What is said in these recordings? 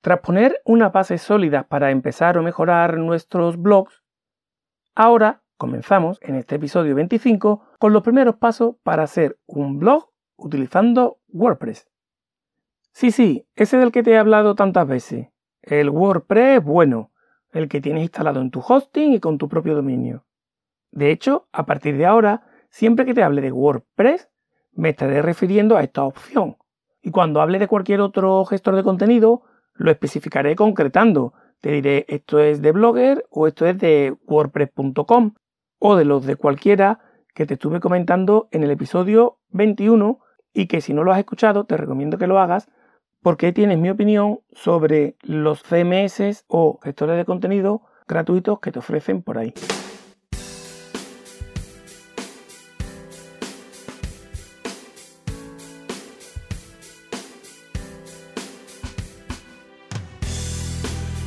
Tras poner unas bases sólidas para empezar o mejorar nuestros blogs, ahora comenzamos en este episodio 25 con los primeros pasos para hacer un blog utilizando WordPress. Sí, sí, ese del que te he hablado tantas veces. El WordPress bueno, el que tienes instalado en tu hosting y con tu propio dominio. De hecho, a partir de ahora, siempre que te hable de WordPress, me estaré refiriendo a esta opción. Y cuando hable de cualquier otro gestor de contenido, lo especificaré concretando. Te diré esto es de Blogger o esto es de WordPress.com o de los de cualquiera que te estuve comentando en el episodio 21 y que si no lo has escuchado te recomiendo que lo hagas porque tienes mi opinión sobre los CMS o gestores de contenido gratuitos que te ofrecen por ahí.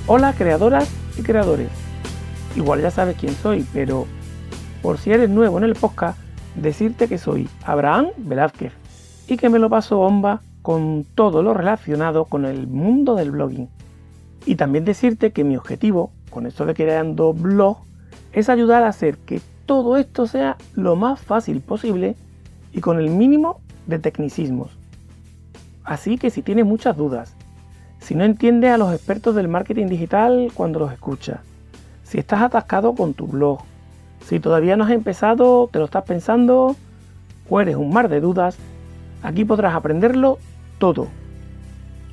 Hola creadoras y creadores. Igual ya sabes quién soy, pero por si eres nuevo en el podcast, decirte que soy Abraham Velázquez y que me lo paso bomba con todo lo relacionado con el mundo del blogging. Y también decirte que mi objetivo con esto de creando blog es ayudar a hacer que todo esto sea lo más fácil posible y con el mínimo de tecnicismos. Así que si tienes muchas dudas, si no entiendes a los expertos del marketing digital cuando los escuchas, si estás atascado con tu blog, si todavía no has empezado, te lo estás pensando o eres un mar de dudas, aquí podrás aprenderlo todo.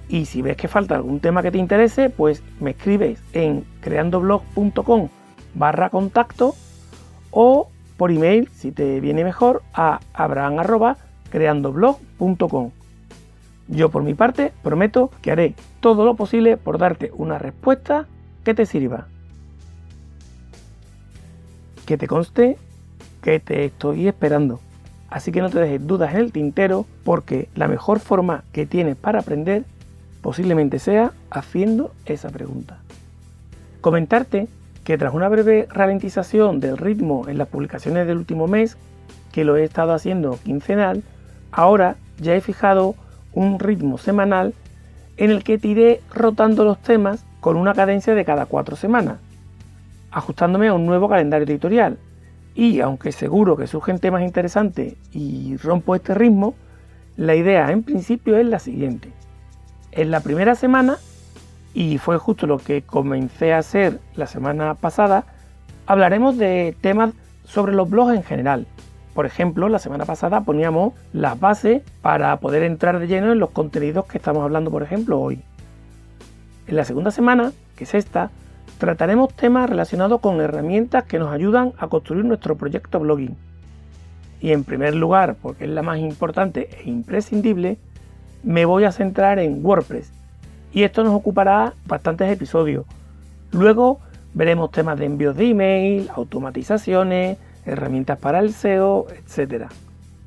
Y si ves que falta algún tema que te interese, pues me escribes en creandoblog.com barra contacto o por email, si te viene mejor, a abraham.creandoblog.com. Yo por mi parte prometo que haré todo lo posible por darte una respuesta que te sirva. Que te conste que te estoy esperando. Así que no te dejes dudas en el tintero porque la mejor forma que tienes para aprender posiblemente sea haciendo esa pregunta. Comentarte que tras una breve ralentización del ritmo en las publicaciones del último mes, que lo he estado haciendo quincenal, ahora ya he fijado un ritmo semanal en el que tiré rotando los temas con una cadencia de cada cuatro semanas, ajustándome a un nuevo calendario editorial. Y aunque seguro que surgen temas interesantes y rompo este ritmo, la idea en principio es la siguiente. En la primera semana, y fue justo lo que comencé a hacer la semana pasada, hablaremos de temas sobre los blogs en general, por ejemplo, la semana pasada poníamos las bases para poder entrar de lleno en los contenidos que estamos hablando, por ejemplo, hoy. En la segunda semana, que es esta, trataremos temas relacionados con herramientas que nos ayudan a construir nuestro proyecto blogging. Y en primer lugar, porque es la más importante e imprescindible, me voy a centrar en WordPress. Y esto nos ocupará bastantes episodios. Luego veremos temas de envíos de email, automatizaciones, herramientas para el SEO, etcétera.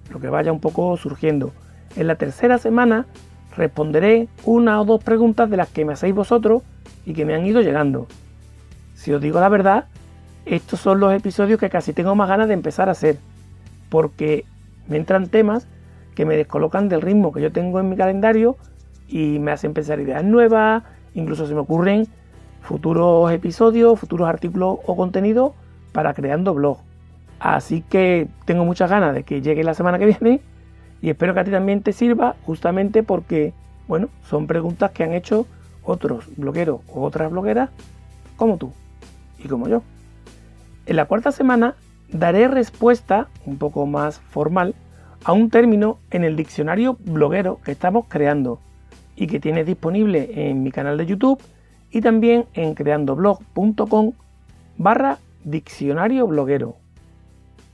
Lo que vaya un poco surgiendo. En la tercera semana responderé una o dos preguntas de las que me hacéis vosotros y que me han ido llegando. Si os digo la verdad, estos son los episodios que casi tengo más ganas de empezar a hacer, porque me entran temas que me descolocan del ritmo que yo tengo en mi calendario y me hacen pensar ideas nuevas, incluso se me ocurren futuros episodios, futuros artículos o contenidos para creando blog. Así que tengo muchas ganas de que llegue la semana que viene y espero que a ti también te sirva justamente porque, bueno, son preguntas que han hecho otros blogueros o otras blogueras como tú y como yo. En la cuarta semana daré respuesta un poco más formal a un término en el diccionario bloguero que estamos creando y que tienes disponible en mi canal de YouTube y también en creandoblog.com barra diccionario bloguero.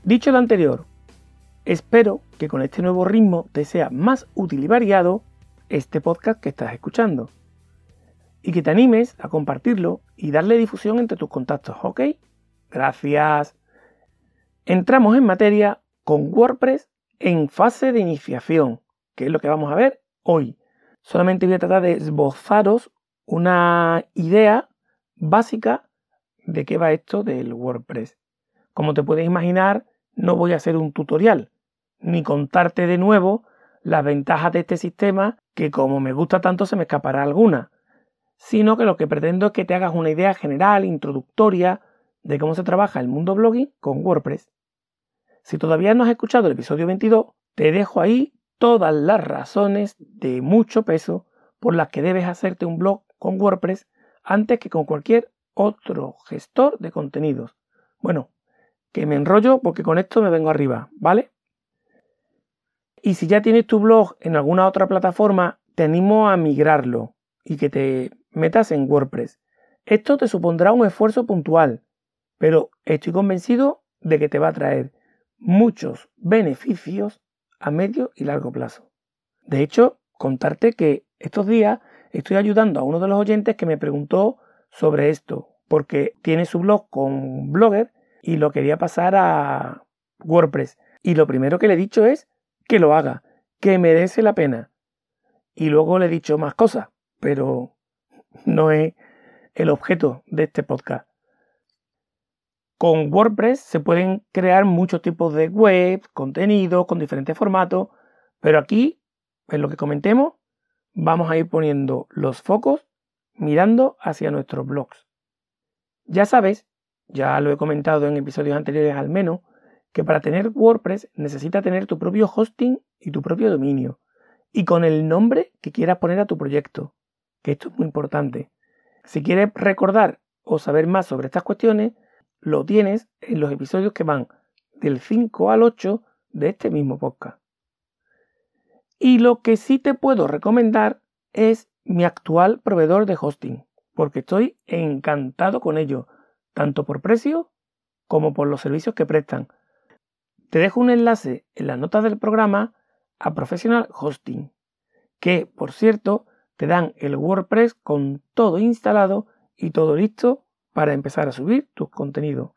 Dicho lo anterior, espero que con este nuevo ritmo te sea más útil y variado este podcast que estás escuchando. Y que te animes a compartirlo y darle difusión entre tus contactos, ¿ok? Gracias. Entramos en materia con WordPress en fase de iniciación, que es lo que vamos a ver hoy. Solamente voy a tratar de esbozaros una idea básica de qué va esto del WordPress. Como te puedes imaginar, no voy a hacer un tutorial, ni contarte de nuevo las ventajas de este sistema que como me gusta tanto se me escapará alguna, sino que lo que pretendo es que te hagas una idea general, introductoria, de cómo se trabaja el mundo blogging con WordPress. Si todavía no has escuchado el episodio 22, te dejo ahí todas las razones de mucho peso por las que debes hacerte un blog con WordPress antes que con cualquier otro gestor de contenidos. Bueno, que me enrollo porque con esto me vengo arriba, ¿vale? Y si ya tienes tu blog en alguna otra plataforma, te animo a migrarlo y que te metas en WordPress. Esto te supondrá un esfuerzo puntual, pero estoy convencido de que te va a traer muchos beneficios a medio y largo plazo. De hecho, contarte que estos días estoy ayudando a uno de los oyentes que me preguntó sobre esto, porque tiene su blog con Blogger y lo quería pasar a WordPress. Y lo primero que le he dicho es que lo haga, que merece la pena. Y luego le he dicho más cosas, pero no es el objeto de este podcast. Con WordPress se pueden crear muchos tipos de web, contenidos con diferentes formatos, pero aquí, en lo que comentemos, vamos a ir poniendo los focos mirando hacia nuestros blogs. Ya sabes, ya lo he comentado en episodios anteriores al menos, que para tener WordPress necesita tener tu propio hosting y tu propio dominio, y con el nombre que quieras poner a tu proyecto, que esto es muy importante. Si quieres recordar o saber más sobre estas cuestiones, lo tienes en los episodios que van del 5 al 8 de este mismo podcast. Y lo que sí te puedo recomendar es mi actual proveedor de hosting, porque estoy encantado con ello, tanto por precio como por los servicios que prestan. Te dejo un enlace en las notas del programa a Professional Hosting, que por cierto te dan el WordPress con todo instalado y todo listo para empezar a subir tus contenidos.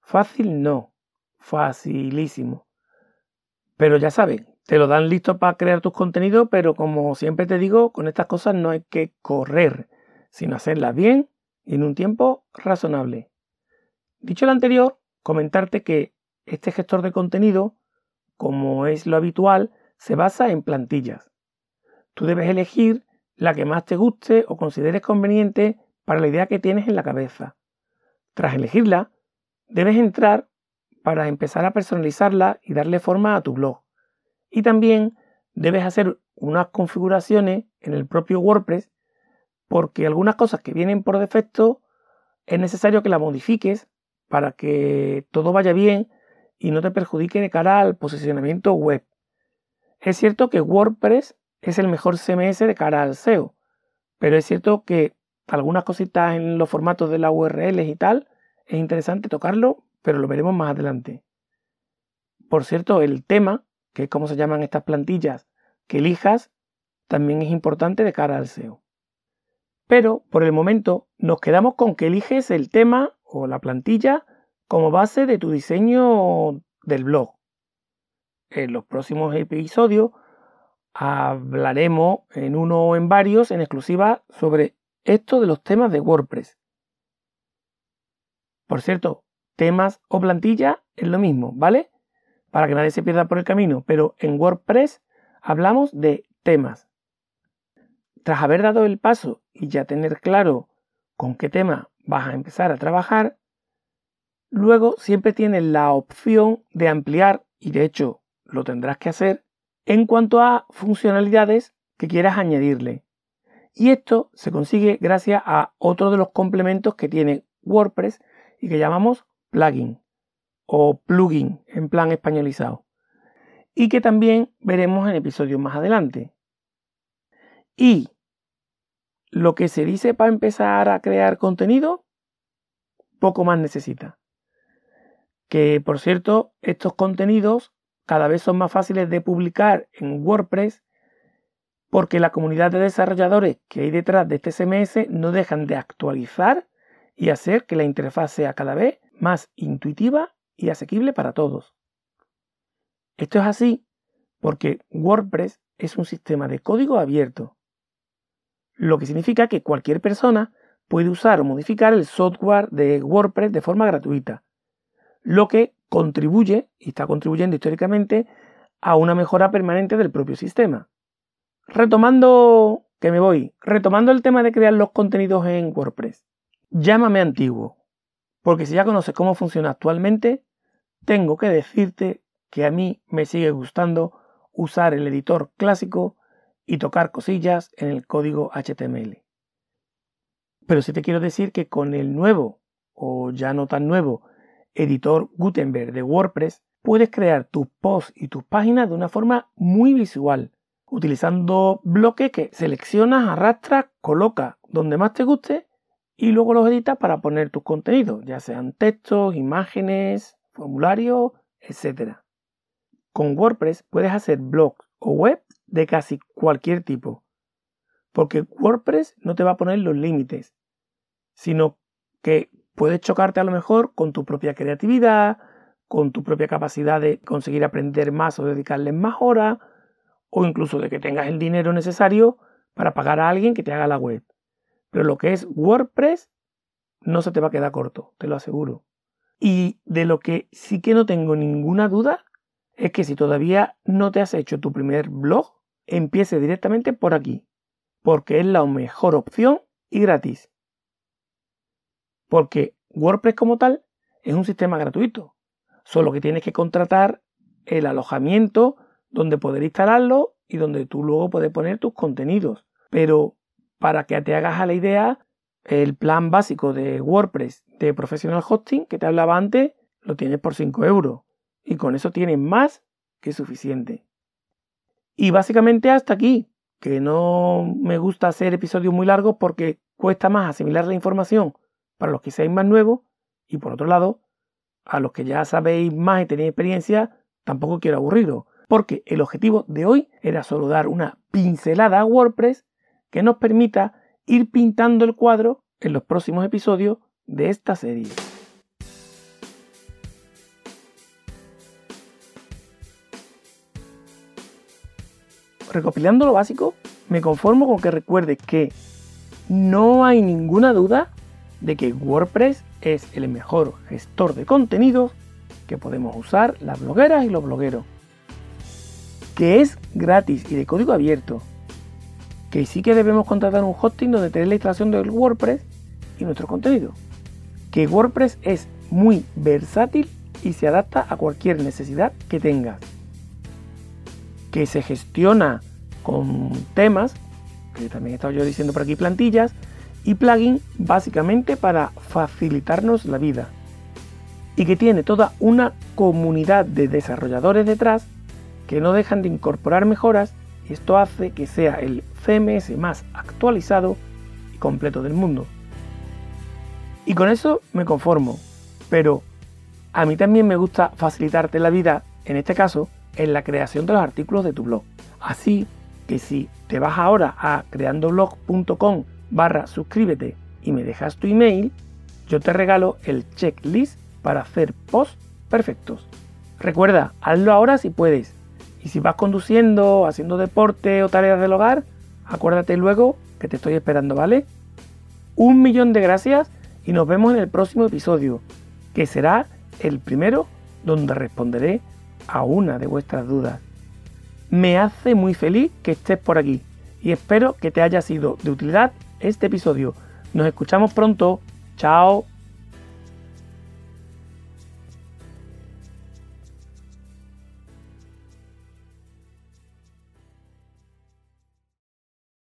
Fácil no, facilísimo. Pero ya sabes, te lo dan listo para crear tus contenidos, pero como siempre te digo, con estas cosas no hay que correr, sino hacerlas bien en un tiempo razonable. Dicho lo anterior, comentarte que este gestor de contenido, como es lo habitual, se basa en plantillas. Tú debes elegir la que más te guste o consideres conveniente para la idea que tienes en la cabeza. Tras elegirla, debes entrar para empezar a personalizarla y darle forma a tu blog. Y también debes hacer unas configuraciones en el propio WordPress porque algunas cosas que vienen por defecto es necesario que las modifiques para que todo vaya bien y no te perjudique de cara al posicionamiento web. Es cierto que WordPress es el mejor CMS de cara al SEO, pero es cierto que algunas cositas en los formatos de las URLs y tal es interesante tocarlo, pero lo veremos más adelante. Por cierto, el tema que es como se llaman estas plantillas, que elijas, también es importante de cara al SEO. Pero por el momento nos quedamos con que eliges el tema o la plantilla como base de tu diseño del blog. En los próximos episodios hablaremos en uno o en varios en exclusiva sobre esto de los temas de WordPress. Por cierto, temas o plantilla es lo mismo, ¿vale? para que nadie se pierda por el camino, pero en WordPress hablamos de temas. Tras haber dado el paso y ya tener claro con qué tema vas a empezar a trabajar, luego siempre tienes la opción de ampliar, y de hecho lo tendrás que hacer, en cuanto a funcionalidades que quieras añadirle. Y esto se consigue gracias a otro de los complementos que tiene WordPress y que llamamos plugin o plugin en plan españolizado y que también veremos en episodios más adelante. Y lo que se dice para empezar a crear contenido, poco más necesita. Que por cierto, estos contenidos cada vez son más fáciles de publicar en WordPress porque la comunidad de desarrolladores que hay detrás de este CMS no dejan de actualizar y hacer que la interfaz sea cada vez más intuitiva y asequible para todos. Esto es así porque WordPress es un sistema de código abierto, lo que significa que cualquier persona puede usar o modificar el software de WordPress de forma gratuita, lo que contribuye, y está contribuyendo históricamente, a una mejora permanente del propio sistema. Retomando que me voy. Retomando el tema de crear los contenidos en WordPress. Llámame antiguo, porque si ya conoces cómo funciona actualmente, tengo que decirte que a mí me sigue gustando usar el editor clásico y tocar cosillas en el código HTML. Pero sí te quiero decir que con el nuevo, o ya no tan nuevo, editor Gutenberg de WordPress, puedes crear tus posts y tus páginas de una forma muy visual, utilizando bloques que seleccionas, arrastras, colocas donde más te guste y luego los editas para poner tus contenidos, ya sean textos, imágenes, formularios, etc. Con WordPress puedes hacer blogs o web de casi cualquier tipo, porque WordPress no te va a poner los límites, sino que puedes chocarte a lo mejor con tu propia creatividad, con tu propia capacidad de conseguir aprender más o dedicarle más horas, o incluso de que tengas el dinero necesario para pagar a alguien que te haga la web. Pero lo que es WordPress no se te va a quedar corto, te lo aseguro. Y de lo que sí que no tengo ninguna duda es que si todavía no te has hecho tu primer blog, empiece directamente por aquí, porque es la mejor opción y gratis. Porque WordPress como tal es un sistema gratuito, solo que tienes que contratar el alojamiento donde poder instalarlo y donde tú luego puedes poner tus contenidos. Pero para que te hagas a la idea, el plan básico de WordPress de Professional Hosting que te hablaba antes, lo tienes por 5 euros. Y con eso tienes más que suficiente. Y básicamente hasta aquí, que no me gusta hacer episodios muy largos porque cuesta más asimilar la información para los que seáis más nuevos. Y por otro lado, a los que ya sabéis más y tenéis experiencia, tampoco quiero aburriros. Porque el objetivo de hoy era solo dar una pincelada a WordPress que nos permita ir pintando el cuadro en los próximos episodios de esta serie. Recopilando lo básico, me conformo con que recuerdes que no hay ninguna duda de que WordPress es el mejor gestor de contenidos que podemos usar las blogueras y los blogueros. Que es gratis y de código abierto. Que sí que debemos contratar un hosting donde tener la instalación del WordPress y nuestro contenido. Que WordPress es muy versátil y se adapta a cualquier necesidad que tengas. Que se gestiona con temas, que también he estado yo diciendo por aquí plantillas, y plugin básicamente para facilitarnos la vida. Y que tiene toda una comunidad de desarrolladores detrás que no dejan de incorporar mejoras y esto hace que sea el CMS más actualizado y completo del mundo. Y con eso me conformo. Pero a mí también me gusta facilitarte la vida, en este caso, en la creación de los artículos de tu blog. Así que si te vas ahora a creandoblog.com barra suscríbete y me dejas tu email, yo te regalo el checklist para hacer posts perfectos. Recuerda, hazlo ahora si puedes. Y si vas conduciendo, haciendo deporte o tareas del hogar, acuérdate luego que te estoy esperando, ¿vale? Un millón de gracias y nos vemos en el próximo episodio, que será el primero donde responderé a una de vuestras dudas. Me hace muy feliz que estés por aquí y espero que te haya sido de utilidad este episodio. Nos escuchamos pronto. Chao.